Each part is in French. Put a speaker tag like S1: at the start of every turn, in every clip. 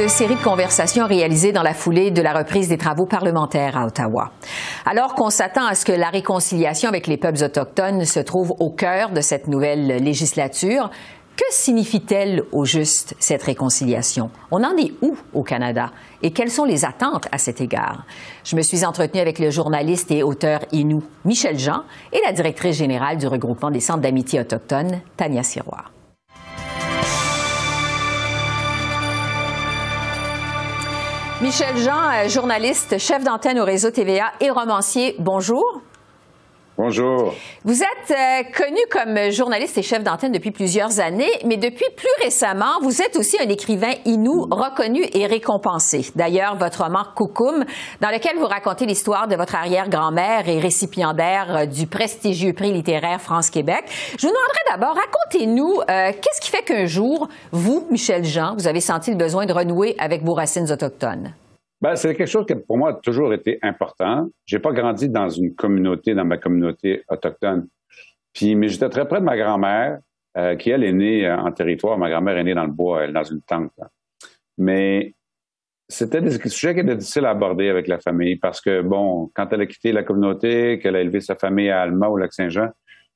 S1: cette série de conversations réalisées dans la foulée de la reprise des travaux parlementaires à Ottawa. Alors qu'on s'attend à ce que la réconciliation avec les peuples autochtones se trouve au cœur de cette nouvelle législature, que signifie-t-elle au juste cette réconciliation? On en est où au Canada? Et quelles sont les attentes à cet égard? Je me suis entretenue avec le journaliste et auteur Inou Michel Jean et la directrice générale du regroupement des centres d'amitié autochtone, Tania Sirois. Michel Jean, euh, journaliste, chef d'antenne au réseau TVA et romancier, bonjour.
S2: Bonjour.
S1: Vous êtes euh, connu comme journaliste et chef d'antenne depuis plusieurs années, mais depuis plus récemment, vous êtes aussi un écrivain inou reconnu et récompensé. D'ailleurs, votre roman Koukoum, dans lequel vous racontez l'histoire de votre arrière-grand-mère et récipiendaire euh, du prestigieux prix littéraire France-Québec. Je vous demanderai d'abord, racontez-nous, euh, qu'est-ce qui fait qu'un jour, vous, Michel Jean, vous avez senti le besoin de renouer avec vos racines autochtones?
S2: Ben, c'est quelque chose qui pour moi a toujours été important. J'ai pas grandi dans une communauté, dans ma communauté autochtone. Puis, mais j'étais très près de ma grand-mère, euh, qui elle est née euh, en territoire. Ma grand-mère est née dans le bois, elle, dans une tente. Mais c'était des sujets qui étaient difficiles à aborder avec la famille parce que, bon, quand elle a quitté la communauté, qu'elle a élevé sa famille à Alma, au Lac-Saint-Jean,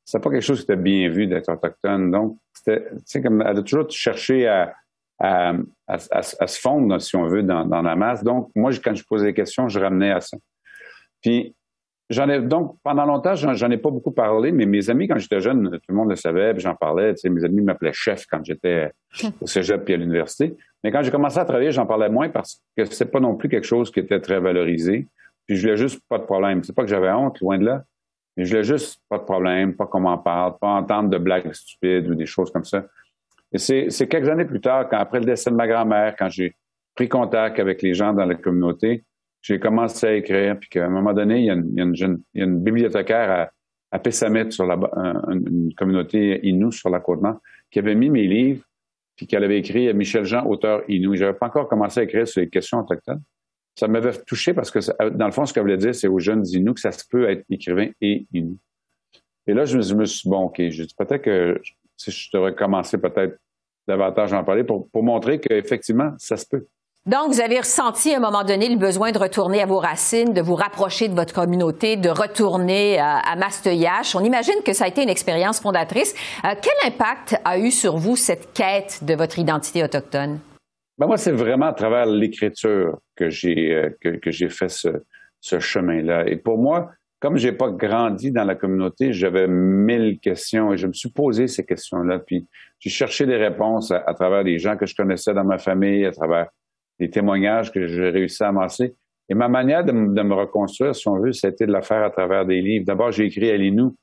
S2: c'était pas quelque chose qui était bien vu d'être autochtone. Donc, c'était, comme, elle a toujours cherché à, à, se fondre, si on veut, dans, la masse. Donc, moi, quand je posais des questions, je ramenais à ça. Puis, j'en ai donc pendant longtemps, j'en ai pas beaucoup parlé, mais mes amis, quand j'étais jeune, tout le monde le savait, puis j'en parlais. Tu sais, mes amis m'appelaient chef quand j'étais au cégep puis à l'université. Mais quand j'ai commencé à travailler, j'en parlais moins parce que c'est pas non plus quelque chose qui était très valorisé. Puis je voulais juste pas de problème. C'est pas que j'avais honte, loin de là. Mais je voulais juste pas de problème, pas qu'on m'en parle, pas entendre de blagues stupides ou des choses comme ça. Et c'est quelques années plus tard, quand, après le décès de ma grand-mère, quand j'ai pris contact avec les gens dans la communauté, j'ai commencé à écrire, puis qu'à un moment donné, il y a une, bibliothécaire à, à sur la, une, communauté Innu sur la côte nord, qui avait mis mes livres, puis qu'elle avait écrit Michel Jean, auteur Innu. J'avais pas encore commencé à écrire sur les questions autochtones. Ça m'avait touché parce que, dans le fond, ce qu'elle voulait dire, c'est aux jeunes Innu que ça se peut être écrivain et Innu. Et là, je me, suis dit, bon, OK, je dis peut-être que si je devrais commencer peut-être davantage en parler pour, pour montrer qu'effectivement, ça se peut.
S1: Donc, vous avez ressenti à un moment donné le besoin de retourner à vos racines, de vous rapprocher de votre communauté, de retourner à, à Masteuillache. On imagine que ça a été une expérience fondatrice. Euh, quel impact a eu sur vous cette quête de votre identité autochtone?
S2: Ben moi, c'est vraiment à travers l'écriture que j'ai euh, que, que j'ai fait ce, ce chemin-là. Et pour moi, comme j'ai pas grandi dans la communauté, j'avais mille questions et je me suis posé ces questions-là. Puis j'ai cherché des réponses à, travers des gens que je connaissais dans ma famille, à travers des témoignages que j'ai réussi à amasser. Et ma manière de, me reconstruire, si on veut, c'était de la faire à travers des livres. D'abord, j'ai écrit Alinou,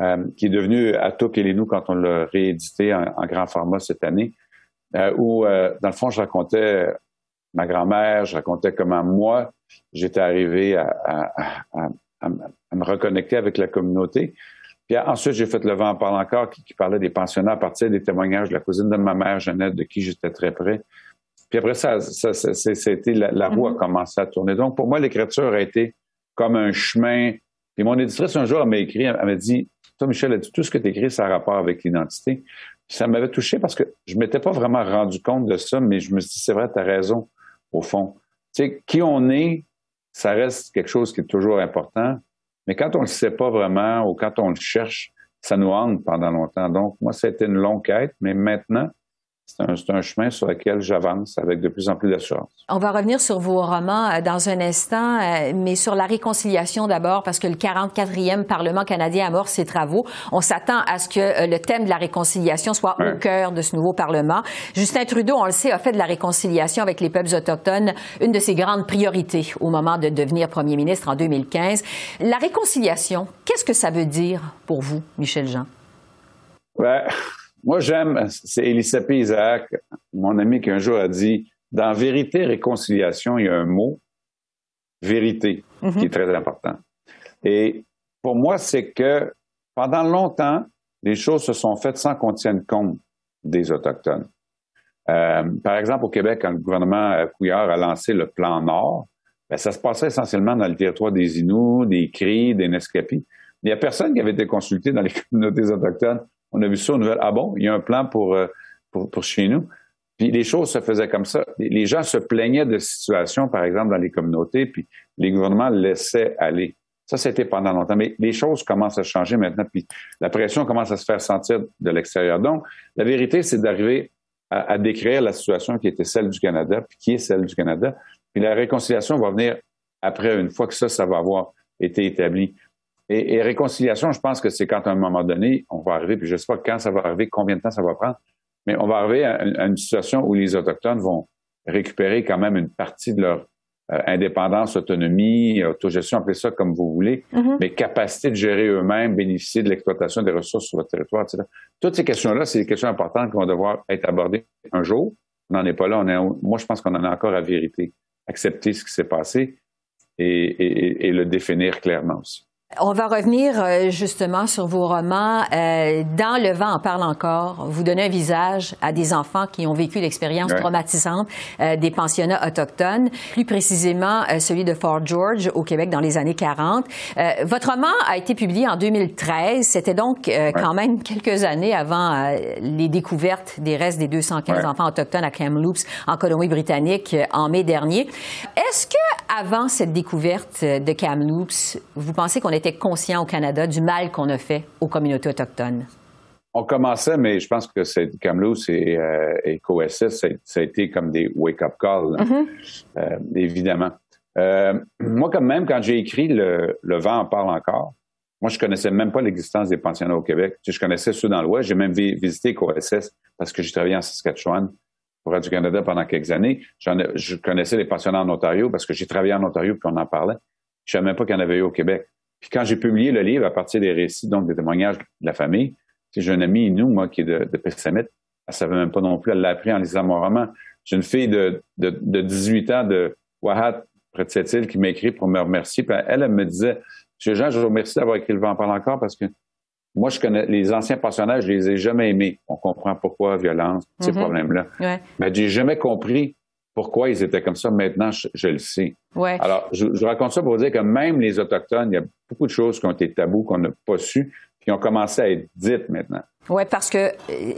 S2: euh, qui est devenu Atuk Elinou quand on l'a réédité en, grand format cette année, euh, où, euh, dans le fond, je racontais ma grand-mère, je racontais comment moi, j'étais arrivé à, à, me reconnecter avec la communauté. Puis ensuite, j'ai fait Le vent en parle encore, qui, parlait des pensionnats à partir des témoignages de la cousine de ma mère, Jeannette, de qui j'étais très près. Puis après ça, ça, c'était la, roue a mm-hmm. commencé à tourner. Donc, pour moi, l'écriture a été comme un chemin. Puis mon éditrice, un jour, m'a écrit, elle m'a dit, toi, Michel, tout ce que tu écris, ça a rapport avec l'identité? Ça m'avait touché parce que je m'étais pas vraiment rendu compte de ça, mais je me suis dit, c'est vrai, tu as raison, au fond. Tu sais, qui on est, ça reste quelque chose qui est toujours important. Mais quand on ne le sait pas vraiment ou quand on le cherche, ça nous hante pendant longtemps. Donc, moi, c'était une longue quête, mais maintenant, c'est un, chemin sur lequel j'avance avec de plus en plus d'assurance.
S1: On va revenir sur vos romans euh, dans un instant, euh, mais sur la réconciliation d'abord, parce que le 44e Parlement canadien amorce ses travaux. On s'attend à ce que euh, le thème de la réconciliation soit au cœur de ce nouveau Parlement. Justin Trudeau, on le sait, a fait de la réconciliation avec les peuples autochtones une de ses grandes priorités au moment de devenir premier ministre en 2015. La réconciliation, qu'est-ce que ça veut dire pour vous, Michel Jean?
S2: Ouais. Moi, j'aime, c'est Elisabeth Isaac, mon ami, qui un jour a dit Dans vérité, réconciliation, il y a un mot, vérité, qui est mhm. très important. Et pour moi, c'est que pendant longtemps, les choses se sont faites sans qu'on tienne compte des Autochtones. Euh, par exemple, au Québec, quand le gouvernement Couillard a lancé le plan Nord, ben, ça se passait essentiellement dans le territoire des Inuits, des Cris, des Nescapis. Il n'y a personne qui avait été consulté dans les communautés autochtones on a vu ça aux nouvelles. Ah bon, il y a un plan pour, euh, pour, chez nous. Puis les choses se faisaient comme ça. Les gens se plaignaient de situations, par exemple, dans les communautés, puis les gouvernements laissaient aller. Ça, c'était pendant longtemps. Mais les choses commencent à changer maintenant, puis la pression commence à se faire sentir de l'extérieur. Donc, la vérité, c'est d'arriver à, décrire la situation qui était celle du Canada, puis qui est celle du Canada. Puis la réconciliation va venir après, une fois que ça, ça va avoir été établi. Et, réconciliation, je pense que c'est quand à un moment donné, on va arriver, puis je ne sais pas quand ça va arriver, combien de temps ça va prendre, mais on va arriver à, une situation où les Autochtones vont récupérer quand même une partie de leur euh, indépendance, autonomie, autogestion, appelez ça comme vous voulez, mm-hmm. mais capacité de gérer eux-mêmes, bénéficier de l'exploitation des ressources sur le territoire, etc. Toutes ces questions-là, c'est des questions importantes qui vont devoir être abordées un jour. On n'en est pas là. On est, moi, je pense qu'on en a encore à vérité, accepter ce qui s'est passé et, et le définir clairement aussi.
S1: On va revenir euh, justement sur vos romans. Euh, dans Le vent en parle encore. Vous donnez un visage à des enfants qui ont vécu l'expérience traumatisante euh, des pensionnats autochtones, plus précisément celui de Fort George au Québec dans les années 40. votre roman a été publié en 2013. C'était donc quand même quelques années avant les découvertes des restes des 215 enfants autochtones à Kamloops en Colombie-Britannique en mai dernier. Est-ce que avant cette découverte de Kamloops, vous pensez qu'on était était conscient au Canada du mal qu'on a fait aux communautés autochtones?
S2: On commençait, mais je pense que c'est Kamloops et, euh, et COSS, ça, a été comme des wake-up calls, mm-hmm. euh, évidemment. Euh, moi, quand même, quand j'ai écrit le, vent en parle encore, moi, je connaissais même pas l'existence des pensionnats au Québec. Je connaissais ceux dans l'Ouest. J'ai même visité COSS parce que j'ai travaillé en Saskatchewan pour Radio-Canada pendant quelques années. je connaissais les pensionnats en Ontario parce que j'ai travaillé en Ontario puis on en parlait. Je savais même pas qu'il y en avait eu au Québec. Puis quand j'ai publié le livre à partir des récits, donc des témoignages de la famille, j'ai une amie, nous, moi, qui est de, de Pessamit, elle savait même pas non plus, elle l'a appris en lisant mon roman. J'ai une fille de, de, de 18 ans de Wahat, près de cette île, qui m'a écrit pour me remercier. Puis elle, elle me disait, Monsieur Jean, je vous remercie d'avoir écrit le vent en parle encore parce que moi, je connais les anciens pensionnaires, je les ai jamais aimés. On comprend pourquoi, violence, ces mm-hmm. problèmes-là. Ouais. Mais j'ai jamais compris pourquoi ils étaient comme ça. Maintenant, je, le sais. Ouais. Alors, je, je, raconte ça pour vous dire que même les Autochtones, il y a beaucoup de choses qui ont été tabous, qu'on n'a pas su, qui ont commencé à être dites maintenant.
S1: Oui, parce que euh,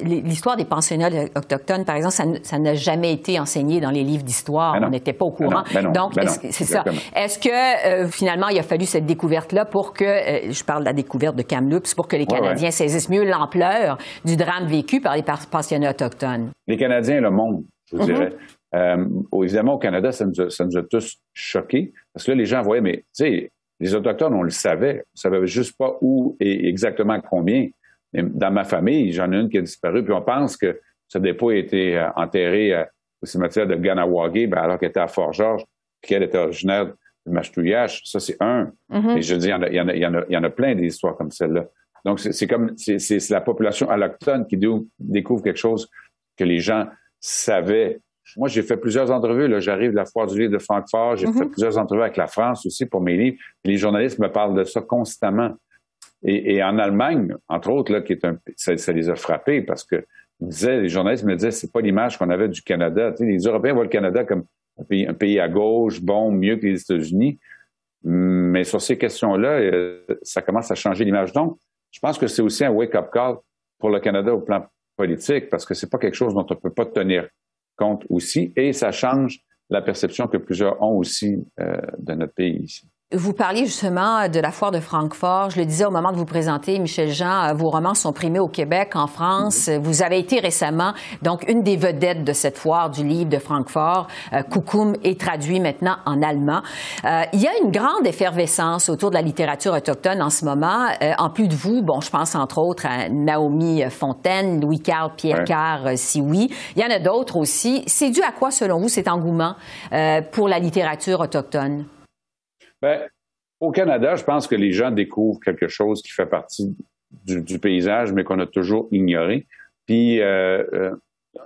S1: l'histoire des pensionnats autochtones, par exemple, ça n'a jamais été enseigné dans les livres d'histoire. On n'était pas au ben courant.
S2: Ben
S1: Donc, c'est ça? Est-ce que euh, finalement, il a fallu cette découverte-là pour que, euh, je parle de la découverte de Kamloops, pour que les Canadiens saisissent mieux l'ampleur du drame vécu par les pensionnats autochtones?
S2: Les Canadiens et le monde, je vous mm-hmm. dirais. Euh, évidemment, au Canada, ça nous, a, ça nous a tous choqués parce que là, les gens voyaient, mais tu sais, les Autochtones, on le savait. On savait juste pas où et exactement combien. dans ma famille, j'en ai une qui a disparu, puis on pense que ce dépôt a été euh, enterré euh, au cimetière de Ganawagi, ben, alors qu'elle était à Fort-Georges, puis qu'elle était originaire de Mashtouillage. Ça, c'est un. Mm-hmm. Et je dis, il y en a, il y en a, il y en a, plein d'histoires comme celle-là. Donc, c'est comme, c'est la population allochtone qui découvre quelque chose que les gens savaient moi, j'ai fait plusieurs entrevues. Là, j'arrive de la foire du livre de Francfort. J'ai fait mhm. plusieurs entrevues avec la France aussi pour mes livres. les journalistes me parlent de ça constamment. Et, en Allemagne, entre autres, là, qui est un, ça, les a frappés parce que disaient, les journalistes me disaient, c'est pas l'image qu'on avait du Canada. Tu sais, les Européens voient le Canada comme un pays, un pays à gauche, bon, mieux que les États-Unis. Mais sur ces questions-là, euh, ça commence à changer l'image. Donc, je pense que c'est aussi un wake-up call pour le Canada au plan politique parce que c'est pas quelque chose dont on peut pas tenir compte aussi, et ça change la perception que plusieurs ont aussi euh, de notre pays ici.
S1: Vous parliez justement de la foire de Francfort. Je le disais au moment de vous présenter, Michel Jean, euh, vos romans sont primés au Québec, en France. Mm-hmm. Vous avez été récemment, donc, une des vedettes de cette foire du livre de Francfort. Euh, est traduit maintenant en allemand. Euh, il y a une grande effervescence autour de la littérature autochtone en ce moment. Euh, en plus de vous, bon, je pense entre autres à Naomi Fontaine, Louis-Carl Pierre-Carr, si oui. Il y en a d'autres aussi. C'est dû à quoi, selon vous, cet engouement pour la littérature autochtone?
S2: Ben, au Canada, je pense que les gens découvrent quelque chose qui fait partie du, paysage, mais qu'on a toujours ignoré. Puis euh, euh,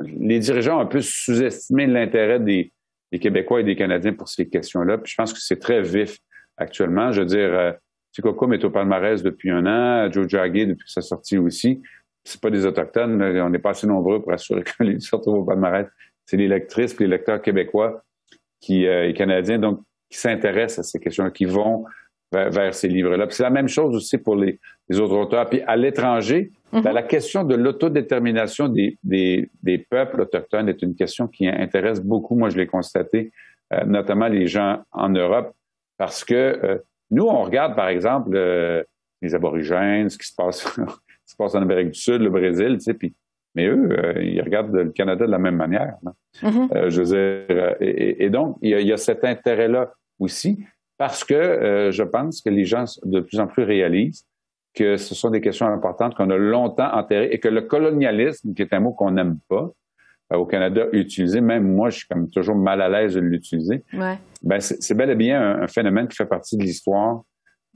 S2: les dirigeants ont un peu sous-estimé l'intérêt des, Québécois et des Canadiens pour ces questions-là. Puis je pense que c'est très vif actuellement. Je veux dire, euh, est au palmarès depuis un an, Joe Jagger depuis sa sortie aussi. C'est pas des autochtones, on n'est pas assez nombreux pour assurer que les sortent au palmarès. C'est les lectrices, les lecteurs québécois qui euh, et canadiens. Donc qui s'intéressent à ces questions, qui vont vers, ces livres-là. c'est la même chose aussi pour les, autres auteurs. Puis à l'étranger, Mhm. Ben, la question de l'autodétermination des, des, peuples autochtones est une question qui intéresse beaucoup, moi je l'ai constaté, euh, notamment les gens en Europe, parce que euh, nous, on regarde par exemple euh, les aborigènes, ce qui se passe, ce qui se passe en Amérique du Sud, le Brésil, tu sais, puis mais eux, ils regardent le Canada de la même manière. Mhm. je veux dire, et, donc, il y, a, il y, a, cet intérêt-là aussi, parce que je pense que les gens de plus en plus réalisent que ce sont des questions importantes qu'on a longtemps enterrées et que le colonialisme, qui est un mot qu'on n'aime pas, euh, au Canada utilisé, même moi, je suis comme toujours mal à l'aise de l'utiliser. Ouais. Ben, c'est bel et bien un, phénomène qui fait partie de l'histoire,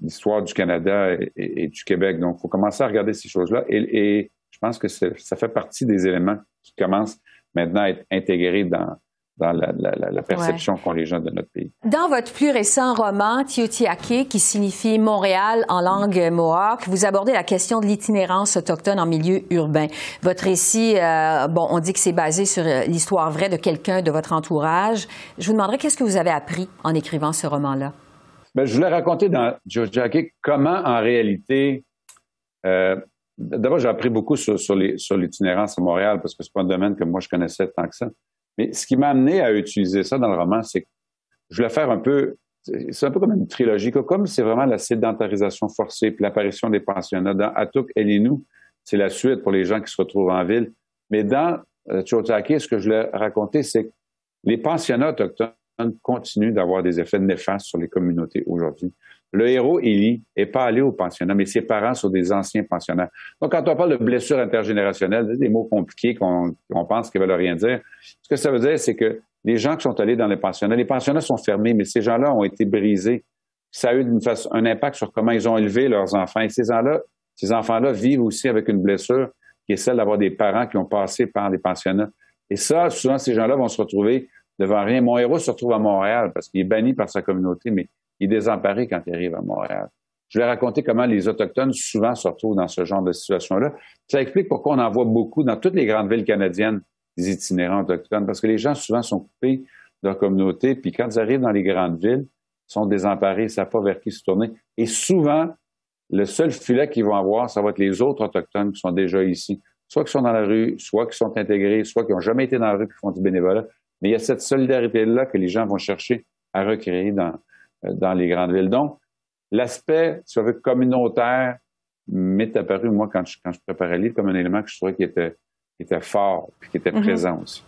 S2: l'histoire du Canada et, du Québec. Donc, il faut commencer à regarder ces choses-là. Et, et, je pense que ça fait partie des éléments qui commencent maintenant à être intégrés dans, dans la, la, la perception qu'ont les gens de notre pays.
S1: Dans votre plus récent roman, Tiotiake, qui signifie Montréal en langue mohawk, vous abordez la question de l'itinérance autochtone en milieu urbain. Votre récit, euh, bon, on dit que c'est basé sur euh, l'histoire vraie de quelqu'un de votre entourage. Je vous demanderais qu'est-ce que vous avez appris en écrivant ce roman-là?
S2: Ben, je voulais raconter dans Tiotiake comment, en réalité, euh, D'abord, j'ai appris beaucoup sur, sur l'itinérance à Montréal parce que c'est pas un domaine que moi je connaissais tant que ça. Mais ce qui m'a amené à utiliser ça dans le roman, c'est que je voulais faire un peu, c'est un peu comme une trilogie, comme c'est vraiment la sédentarisation forcée, puis l'apparition des pensionnats. Dans Atuk Elinou, c'est la suite pour les gens qui se retrouvent en ville. Mais dans euh, ce que je voulais raconter, c'est que les pensionnats autochtones continuent d'avoir des effets néfastes sur les communautés aujourd'hui. Le héros, Élie, est pas allé au pensionnat, mais ses parents sont des anciens pensionnats. Donc, quand on parle de blessures intergénérationnelles, des mots compliqués qu'on pense qu'ils veulent rien dire. Ce que ça veut dire, c'est que les gens qui sont allés dans les pensionnats, les pensionnats sont fermés, mais ces gens-là ont été brisés. Ça a eu un impact sur comment ils ont élevé leurs enfants. Et ces gens-là, ces enfants-là vivent aussi avec une blessure qui est celle d'avoir des parents qui ont passé par les pensionnats. Et ça, souvent, ces gens-là vont se retrouver devant rien. Mon héros se retrouve à Montréal parce qu'il est banni par sa communauté, mais il est quand il arrive à Montréal. Je vais raconter comment les Autochtones souvent se retrouvent dans ce genre de situation-là. Ça explique pourquoi on en voit beaucoup dans toutes les grandes villes canadiennes des itinérants autochtones, parce que les gens souvent sont coupés de leur communauté, puis quand ils arrivent dans les grandes villes, ils sont désemparés, ils ne savent pas vers qui se tourner. Et souvent, le seul filet qu'ils vont avoir, ça va être les autres Autochtones qui sont déjà ici. Soit qui sont dans la rue, soit qui sont intégrés, soit qui n'ont jamais été dans la rue et qui font du bénévolat. Mais il y a cette solidarité-là que les gens vont chercher à recréer dans, dans les grandes villes. Donc, l'aspect, si on communautaire m'est apparu, moi, quand je, quand je préparais le livre, comme un élément que je trouvais qui était qui était fort puis qui était mhm. présent aussi.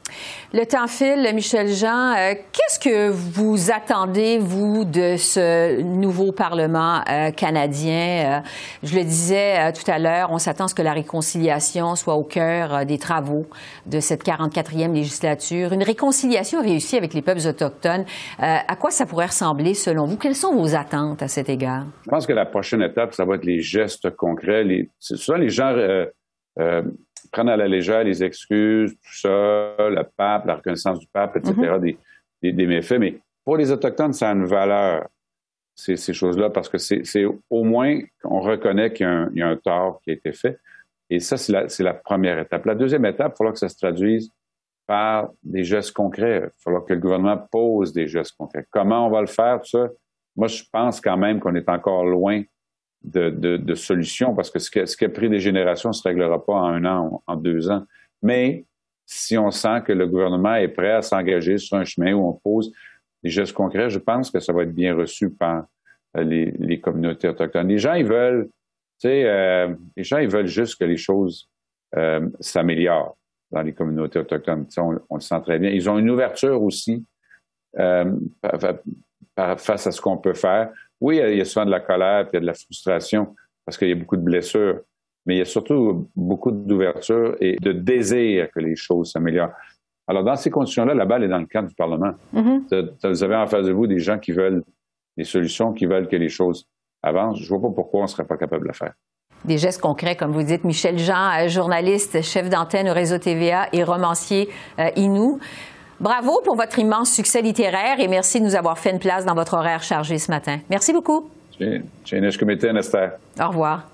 S1: Le temps file, Michel Jean. Euh, qu'est-ce que vous attendez, vous, de ce nouveau Parlement euh, canadien? Euh, je le disais tout à l'heure, on s'attend à ce que la réconciliation soit au cœur des travaux de cette 44e législature. Une réconciliation réussie avec les peuples autochtones. à quoi ça pourrait ressembler, selon vous? Quelles sont vos attentes à cet égard?
S2: Je pense que la prochaine étape, ça va être les gestes concrets. Les, souvent, les gens prendre à la légère les excuses, tout ça, le pape, la reconnaissance du pape, etc., mm-hmm. des, méfaits. Mais pour les Autochtones, ça a une valeur, ces, ces choses-là, parce que c'est au moins qu'on reconnaît qu'il y, a un tort qui a été fait. Et ça, c'est la, la, première étape. La deuxième étape, il falloir que ça se traduise par des gestes concrets. Il falloir que le gouvernement pose des gestes concrets. Comment on va le faire, tout ça? Moi, je pense quand même qu'on est encore loin de, de, solutions parce que ce qui, ce qui a pris des générations ne se réglera pas en un an, en deux ans. Mais si on sent que le gouvernement est prêt à s'engager sur un chemin où on pose des gestes concrets, je pense que ça va être bien reçu par euh, les, communautés autochtones. Les gens, ils veulent, tu sais, euh, les gens, ils veulent juste que les choses euh, s'améliorent dans les communautés autochtones. On, le sent très bien. Ils ont une ouverture aussi face à ce qu'on peut faire. Oui, il y a souvent de la colère, puis il y a de la frustration parce qu'il y a beaucoup de blessures, mais il y a surtout beaucoup d'ouverture et de désir que les choses s'améliorent. Alors, dans ces conditions-là, la balle est dans le camp du Parlement. Mm-hmm. Vous avez en face de vous des gens qui veulent des solutions, qui veulent que les choses avancent. Je ne vois pas pourquoi on ne serait pas capable de le faire
S1: des gestes concrets, comme vous dites. Michel Jean, euh, journaliste, chef d'antenne au réseau TVA et romancier euh, Inou. Bravo pour votre immense succès littéraire et merci de nous avoir fait une place dans votre horaire chargé ce matin. Merci beaucoup. Au revoir.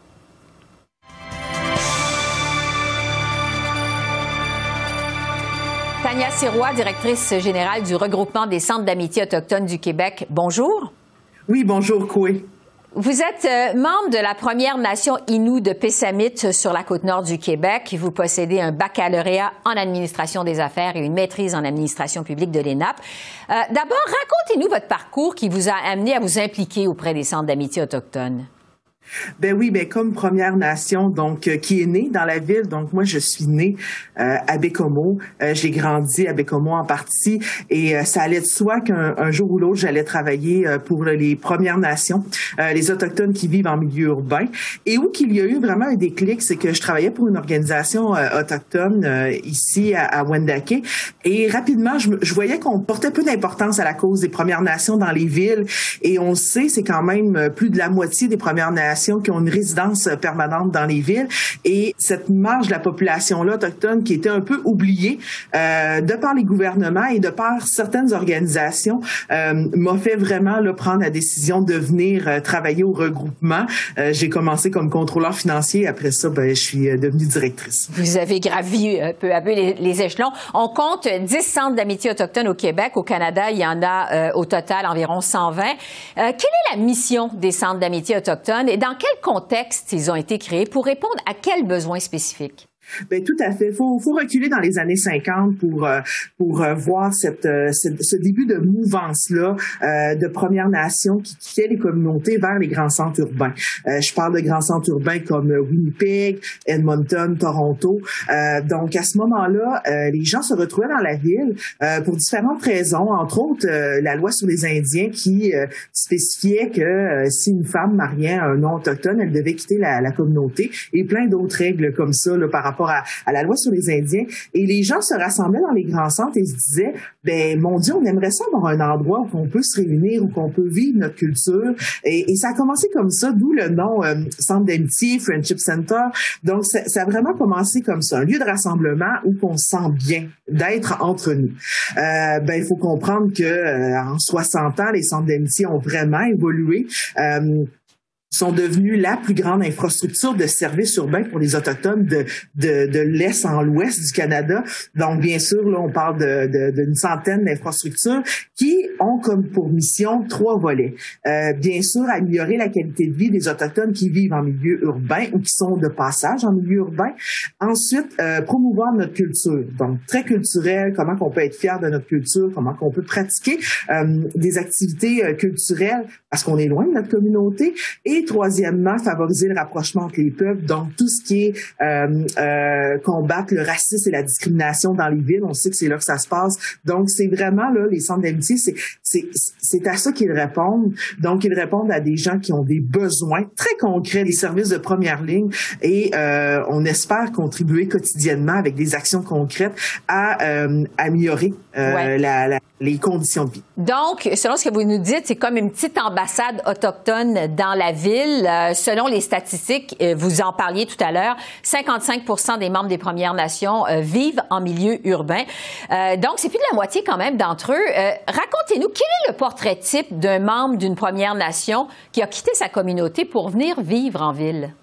S1: Tania Sirois, directrice générale du regroupement des centres d'amitié autochtones du Québec. Bonjour.
S3: Oui, bonjour, Coué.
S1: Vous êtes euh, membre de la Première Nation Innu de Pessamit sur la côte nord du Québec. Vous possédez un baccalauréat en administration des affaires et une maîtrise en administration publique de l'ENAP. Euh, D'abord, racontez-nous votre parcours qui vous a amené à vous impliquer auprès des centres d'amitié autochtones.
S3: Ben oui, ben comme Première Nation, donc euh, qui est née dans la ville. Donc moi, je suis née euh, à Bécomo. Euh, j'ai grandi à Bécomo en partie, et ça allait de soi qu'un jour ou l'autre, j'allais travailler pour les Premières Nations, les autochtones qui vivent en milieu urbain. Et où qu'il y a eu vraiment un déclic, c'est que je travaillais pour une organisation autochtone ici à, à, Wendake, et rapidement, je, je voyais qu'on portait peu d'importance à la cause des Premières Nations dans les villes. Et on sait, c'est quand même plus de la moitié des Premières Nations qui ont une résidence permanente dans les villes. Et cette marge de la population-là autochtone qui était un peu oubliée euh, de par les gouvernements et de par certaines organisations euh, m'a fait vraiment là, prendre la décision de venir euh, travailler au regroupement. Euh, j'ai commencé comme contrôleur financier. Après ça, ben, je suis euh, devenue directrice.
S1: Vous avez gravi peu à peu les, les échelons. On compte 10 centres d'amitié autochtone au Québec. Au Canada, il y en a au total environ 120. quelle est la mission des centres d'amitié autochtone et dans quel contexte ils ont été créés pour répondre à quels besoins spécifiques?
S3: Ben tout à fait. Faut, faut reculer dans les années 50 pour euh, pour euh, voir cette, euh, ce début de mouvance là de Premières Nations qui quittait les communautés vers les grands centres urbains. je parle de grands centres urbains comme Winnipeg, Edmonton, Toronto. donc à ce moment-là, les gens se retrouvaient dans la ville pour différentes raisons, entre autres la loi sur les Indiens qui spécifiait que si une femme mariait un non autochtone, elle devait quitter la, la communauté et plein d'autres règles comme ça là, par rapport à, la loi sur les Indiens. Et les gens se rassemblaient dans les grands centres et se disaient, ben mon Dieu, on aimerait ça avoir un endroit où on peut se réunir, où on peut vivre notre culture. Et, ça a commencé comme ça, d'où le nom euh, Centre d'amitié, Friendship Center. Donc, ça, a vraiment commencé comme ça, un lieu de rassemblement où on se sent bien d'être entre nous. Euh, ben, il faut comprendre que euh, en 60 ans, les centres d'amitié ont vraiment évolué sont devenus la plus grande infrastructure de services urbains pour les autochtones de, de, de l'est en l'ouest du Canada. Donc, bien sûr, là, on parle d'une centaine d'infrastructures qui ont comme pour mission trois volets. Euh, bien sûr, améliorer la qualité de vie des autochtones qui vivent en milieu urbain ou qui sont de passage en milieu urbain. Ensuite, euh, promouvoir notre culture. Donc, très culturel, comment qu'on peut être fier de notre culture, comment qu'on peut pratiquer euh, des activités euh, culturelles parce qu'on est loin de notre communauté et troisièmement, favoriser le rapprochement entre les peuples, donc tout ce qui est euh, euh, combattre le racisme et la discrimination dans les villes. On sait que c'est là que ça se passe. Donc, c'est vraiment là, les centres d'amitié, c'est, c'est, c'est à ça qu'ils répondent. Donc, ils répondent à des gens qui ont des besoins très concrets, des services de première ligne, et euh, on espère contribuer quotidiennement avec des actions concrètes à euh, améliorer euh, la, la, les conditions de vie.
S1: Donc, selon ce que vous nous dites, c'est comme une petite ambassade autochtone dans la ville euh, selon les statistiques, euh, vous en parliez tout à l'heure, 55 des membres des Premières Nations euh, vivent en milieu urbain. donc, c'est plus de la moitié quand même d'entre eux. Racontez-nous, quel est le portrait type d'un membre d'une Première Nation qui a quitté sa communauté pour venir vivre en ville?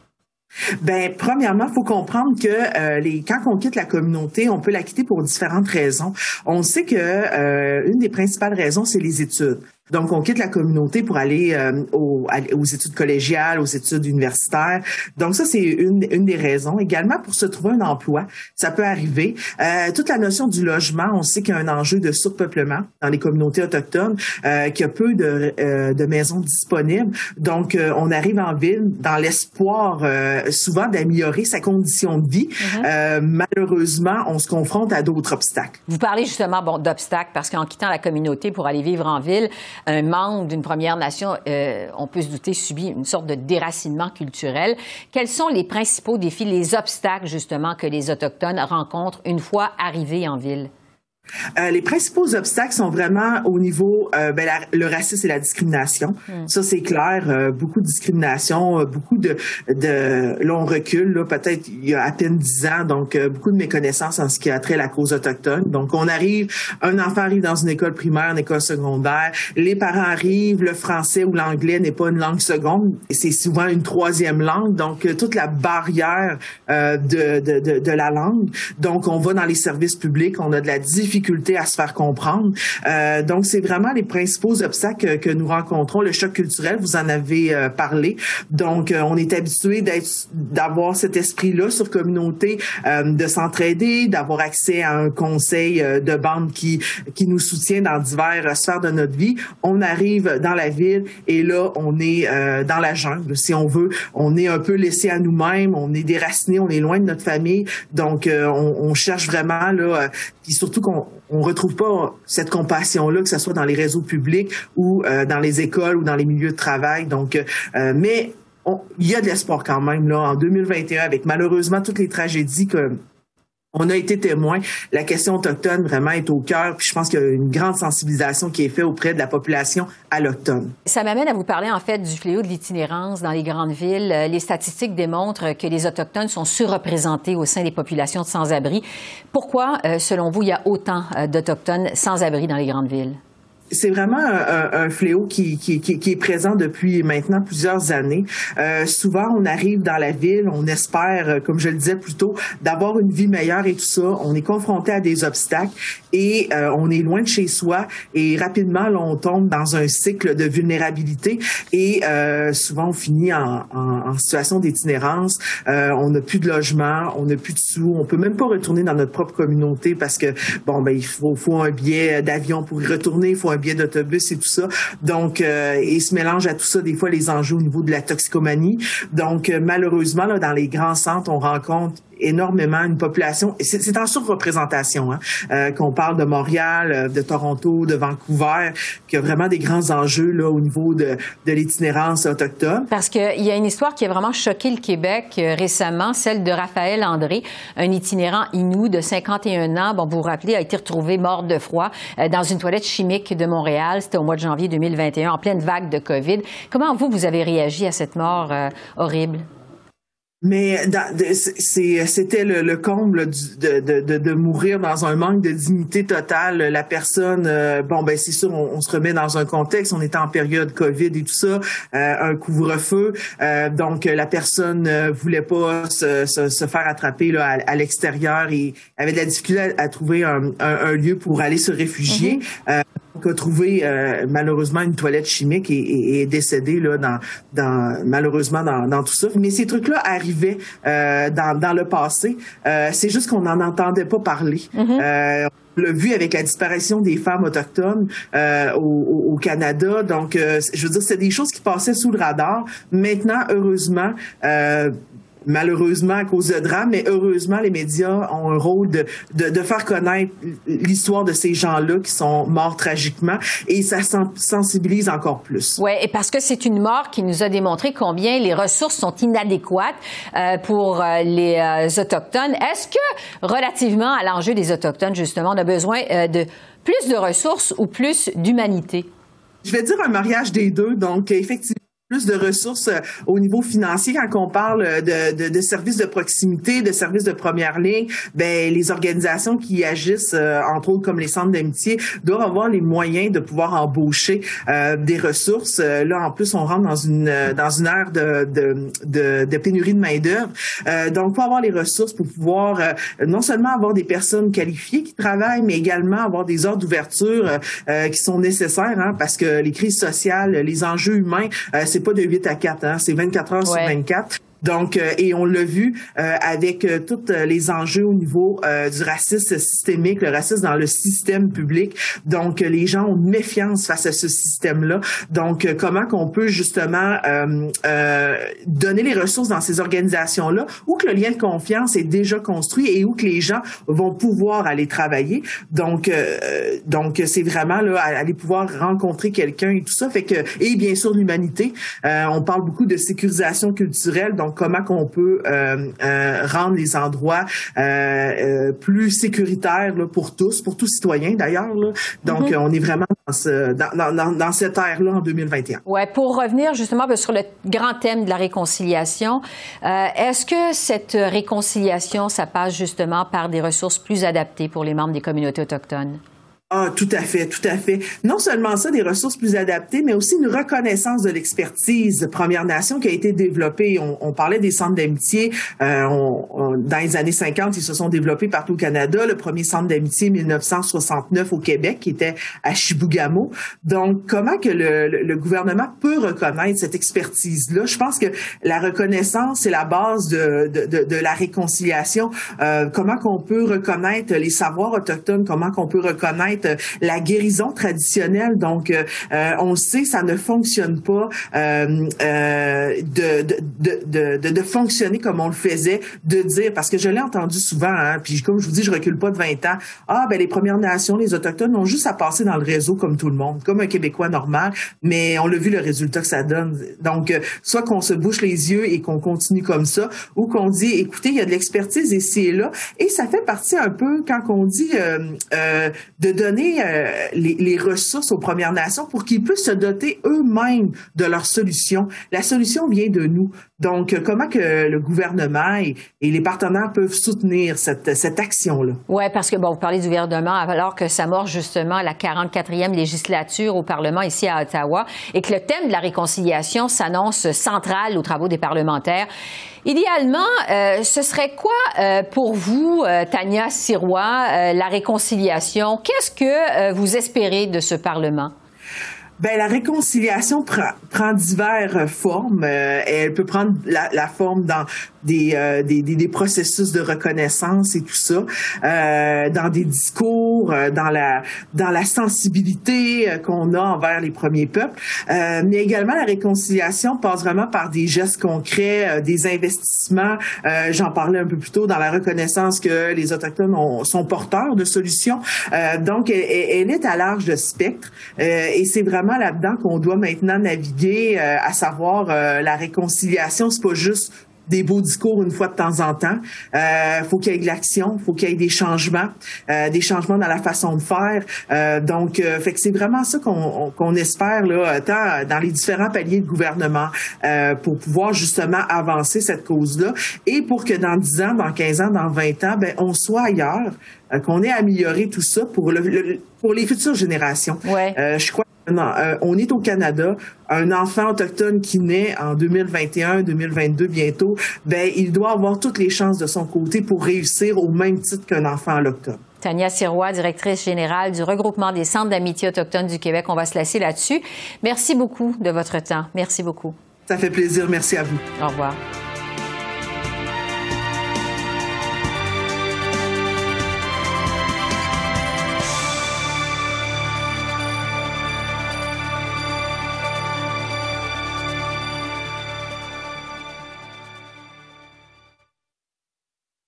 S3: Ben, premièrement, faut comprendre que les quand on quitte la communauté, on peut la quitter pour différentes raisons. On sait que une des principales raisons, c'est les études. Donc, on quitte la communauté pour aller euh, aux, aux, études collégiales, aux études universitaires. Donc, ça, c'est une, une des raisons. Également, pour se trouver un emploi, ça peut arriver. Euh, toute la notion du logement, on sait qu'il y a un enjeu de surpeuplement dans les communautés autochtones, euh, qu'il y a peu de, euh, de maisons disponibles. Donc, euh, on arrive en ville dans l'espoir souvent d'améliorer sa condition de vie. Mm-hmm. malheureusement, on se confronte à d'autres obstacles.
S1: Vous parlez justement bon, d'obstacles parce qu'en quittant la communauté pour aller vivre en ville, un membre d'une Première Nation, euh, on peut se douter, subit une sorte de déracinement culturel. Quels sont les principaux défis, les obstacles justement que les Autochtones rencontrent une fois arrivés en ville?
S3: Euh, les principaux obstacles sont vraiment au niveau euh, ben, le racisme et la discrimination. Hmm. Ça c'est clair, euh, beaucoup de discrimination, beaucoup de de là on recule là peut-être il y a à peine dix ans donc beaucoup de méconnaissances en ce qui a trait à la cause autochtone. Donc on arrive, un enfant arrive dans une école primaire, une école secondaire, les parents arrivent, le français ou l'anglais n'est pas une langue seconde, c'est souvent une troisième langue. Donc toute la barrière de, de, de de la langue. Donc on va dans les services publics, on a de la difficulté difficulté à se faire comprendre. Euh, donc, c'est vraiment les principaux obstacles que, nous rencontrons. Le choc culturel, vous en avez euh, parlé. Donc, on est habitué d'avoir cet esprit-là sur communauté, de s'entraider, d'avoir accès à un conseil de bande qui, qui nous soutient dans divers sphères de notre vie. On arrive dans la ville et là, on est dans la jungle, si on veut. On est un peu laissé à nous-mêmes, on est déraciné, on est loin de notre famille. Donc, on, on cherche vraiment là, puis surtout qu'on on retrouve pas cette compassion-là, que ce soit dans les réseaux publics ou euh, dans les écoles ou dans les milieux de travail. Donc, euh, mais il y a de l'espoir quand même là en 2021 avec malheureusement toutes les tragédies que on a été témoin. La question autochtone vraiment est au cœur. Puis je pense qu'il y a une grande sensibilisation qui est faite auprès de la population allochtone.
S1: Ça m'amène à vous parler en fait du fléau de l'itinérance dans les grandes villes. Euh, les statistiques démontrent que les autochtones sont surreprésentés au sein des populations de sans-abri. Pourquoi, euh, selon vous, il y a autant euh, d'autochtones sans-abri dans les grandes villes?
S3: C'est vraiment un, un, fléau qui, qui, qui, est présent depuis maintenant plusieurs années. Euh, souvent, on arrive dans la ville, on espère, euh, comme je le disais plus tôt, d'avoir une vie meilleure et tout ça. On est confronté à des obstacles et euh, on est loin de chez soi et rapidement, là, on tombe dans un cycle de vulnérabilité et euh, souvent, on finit en, en, en situation d'itinérance. Euh, on n'a plus de logement, on n'a plus de sous, on peut même pas retourner dans notre propre communauté parce que, bon, ben, il faut, faut un billet d'avion pour y retourner, il faut un biais d'autobus et tout ça. Donc, euh, il se mélange à tout ça des fois les enjeux au niveau de la toxicomanie. Donc, euh, malheureusement, là, dans les grands centres, on rencontre énormément une population. C'est en surreprésentation hein, euh, qu'on parle de Montréal, euh, de Toronto, de Vancouver, qu'il y a vraiment des grands enjeux là au niveau de, de l'itinérance autochtone.
S1: Parce qu'il y a une histoire qui a vraiment choqué le Québec euh, récemment, celle de Raphaël André, un itinérant inou de 51 ans. Bon, vous vous rappelez, a été retrouvé mort de froid dans une toilette chimique de Montréal. C'était au mois de janvier 2021, en pleine vague de COVID. Comment vous, vous avez réagi à cette mort horrible?
S3: Mais c'était le, le, comble de, de, de, mourir dans un manque de dignité totale. La personne, euh, bon ben c'est sûr, on, se remet dans un contexte. On était en période Covid et tout ça, euh, un couvre-feu. Euh, donc la personne ne voulait pas se, se, faire attraper là, à, l'extérieur et avait de la difficulté à, trouver un, un, lieu pour aller se réfugier. Mm-hmm a trouvé euh, malheureusement une toilette chimique et, est décédé là dans, dans malheureusement dans, dans, tout ça. Mais ces trucs-là arrivaient euh, dans, dans le passé. Euh, c'est juste qu'on n'en entendait pas parler. Mm-hmm. on l'a vu avec la disparition des femmes autochtones au, au, Canada. Donc, je veux dire, c'est des choses qui passaient sous le radar. Maintenant, heureusement, malheureusement à cause de drame, mais heureusement, les médias ont un rôle de, de, de faire connaître l'histoire de ces gens-là qui sont morts tragiquement et ça sensibilise encore plus.
S1: Oui, et parce que c'est une mort qui nous a démontré combien les ressources sont inadéquates euh, pour euh, les euh, Autochtones. Est-ce que, relativement à l'enjeu des Autochtones, justement, on a besoin de plus de ressources ou plus d'humanité?
S3: Je vais dire un mariage des deux. Donc, effectivement, plus de ressources euh, au niveau financier quand on parle de, de, de, services de proximité, de services de première ligne. Ben les organisations qui agissent, euh, entre autres comme les centres d'amitié, doivent avoir les moyens de pouvoir embaucher euh, des ressources. là, en plus, on rentre dans une dans une ère de, de, de, pénurie de main d'œuvre. donc, pour avoir les ressources pour pouvoir non seulement avoir des personnes qualifiées qui travaillent, mais également avoir des ordres d'ouverture qui sont nécessaires, hein, parce que les crises sociales, les enjeux humains, c'est pas de 8 à 4, hein, c'est 24 heures sur 24. Donc, euh, et on l'a vu euh, avec euh, tous les enjeux au niveau du racisme systémique, le racisme dans le système public. Donc, les gens ont méfiance face à ce système-là. Donc, comment qu'on peut justement donner les ressources dans ces organisations-là, où que le lien de confiance est déjà construit et où que les gens vont pouvoir aller travailler? Donc, donc c'est vraiment là aller pouvoir rencontrer quelqu'un et tout ça. Fait que et bien sûr l'humanité. on parle beaucoup de sécurisation culturelle. Donc comment qu'on peut euh, euh, rendre les endroits euh, plus sécuritaires pour tous, pour tous citoyens d'ailleurs. Donc, mm-hmm. on est vraiment dans, cette ère-là en 2021.
S1: Ouais, pour revenir justement ben, sur le grand thème de la réconciliation, est-ce que cette réconciliation, ça passe justement par des ressources plus adaptées pour les membres des communautés autochtones?
S3: Ah, tout à fait, tout à fait. Non seulement ça, des ressources plus adaptées, mais aussi une reconnaissance de l'expertise de Première Nation qui a été développée. On, parlait des centres d'amitié. Euh, dans les années 50, ils se sont développés partout au Canada. Le premier centre d'amitié, 1969 au Québec, qui était à Chibougamau. Donc, comment que le, gouvernement peut reconnaître cette expertise-là? Je pense que la reconnaissance, c'est la base de, de, de, la réconciliation. Euh, comment qu'on peut reconnaître les savoirs autochtones? Comment qu'on peut reconnaître euh, la guérison traditionnelle. Donc, euh, euh, on sait, ça ne fonctionne pas de, de, de, de, fonctionner comme on le faisait, de dire, parce que je l'ai entendu souvent, hein, puis comme je vous dis, je recule pas de 20 ans, ah, ben les Premières Nations, les Autochtones ont juste à passer dans le réseau comme tout le monde, comme un Québécois normal, mais on l'a vu le résultat que ça donne. Donc, soit qu'on se bouche les yeux et qu'on continue comme ça, ou qu'on dit, écoutez, il y a de l'expertise ici et là, et ça fait partie un peu quand on dit euh, de donner euh, les, ressources aux Premières Nations pour qu'ils puissent se doter eux-mêmes de leurs solutions. La solution vient de nous. Donc, euh, comment que le gouvernement et, les partenaires peuvent soutenir cette, cette action-là?
S1: Oui, parce que, bon, vous parlez du gouvernement alors que ça s'amorce justement la 44e législature au Parlement ici à Ottawa et que le thème de la réconciliation s'annonce central aux travaux des parlementaires. Idéalement, euh, ce serait quoi euh, pour vous, Tania Sirois, la réconciliation? Qu'est-ce que vous espérez de ce Parlement?
S3: Ben la réconciliation prend, prend diverses formes. elle peut prendre la, la forme dans euh, des, des, des, processus de reconnaissance et tout ça, euh, dans des discours, euh, dans la dans la sensibilité qu'on a envers les premiers peuples, mais également la réconciliation passe vraiment par des gestes concrets, des investissements. J'en parlais un peu plus tôt dans la reconnaissance que les autochtones sont porteurs de solutions. donc, elle, elle, est à large de spectre, et c'est vraiment là-dedans qu'on doit maintenant naviguer, à savoir la réconciliation. C'est pas juste des beaux discours une fois de temps en temps. Euh, faut qu'il y ait de l'action, faut qu'il y ait des changements, euh, des changements dans la façon de faire. Euh, donc, euh, fait que c'est vraiment ça qu'on qu'on espère là, tant dans les différents paliers de gouvernement euh, pour pouvoir justement avancer cette cause-là et pour que dans 10 ans, dans 15 ans, dans 20 ans, ben on soit ailleurs, qu'on ait amélioré tout ça pour le, pour les futures générations.
S1: Ouais.
S3: je crois euh, on est au Canada, un enfant autochtone qui naît en 2021, 2022 bientôt, ben il doit avoir toutes les chances de son côté pour réussir au même titre qu'un enfant autochtone.
S1: Tania Sirois, directrice générale du regroupement des centres d'amitié autochtone du Québec. On va se laisser là-dessus. Merci beaucoup de votre temps. Merci beaucoup.
S3: Ça fait plaisir. Merci à vous.
S1: Au revoir.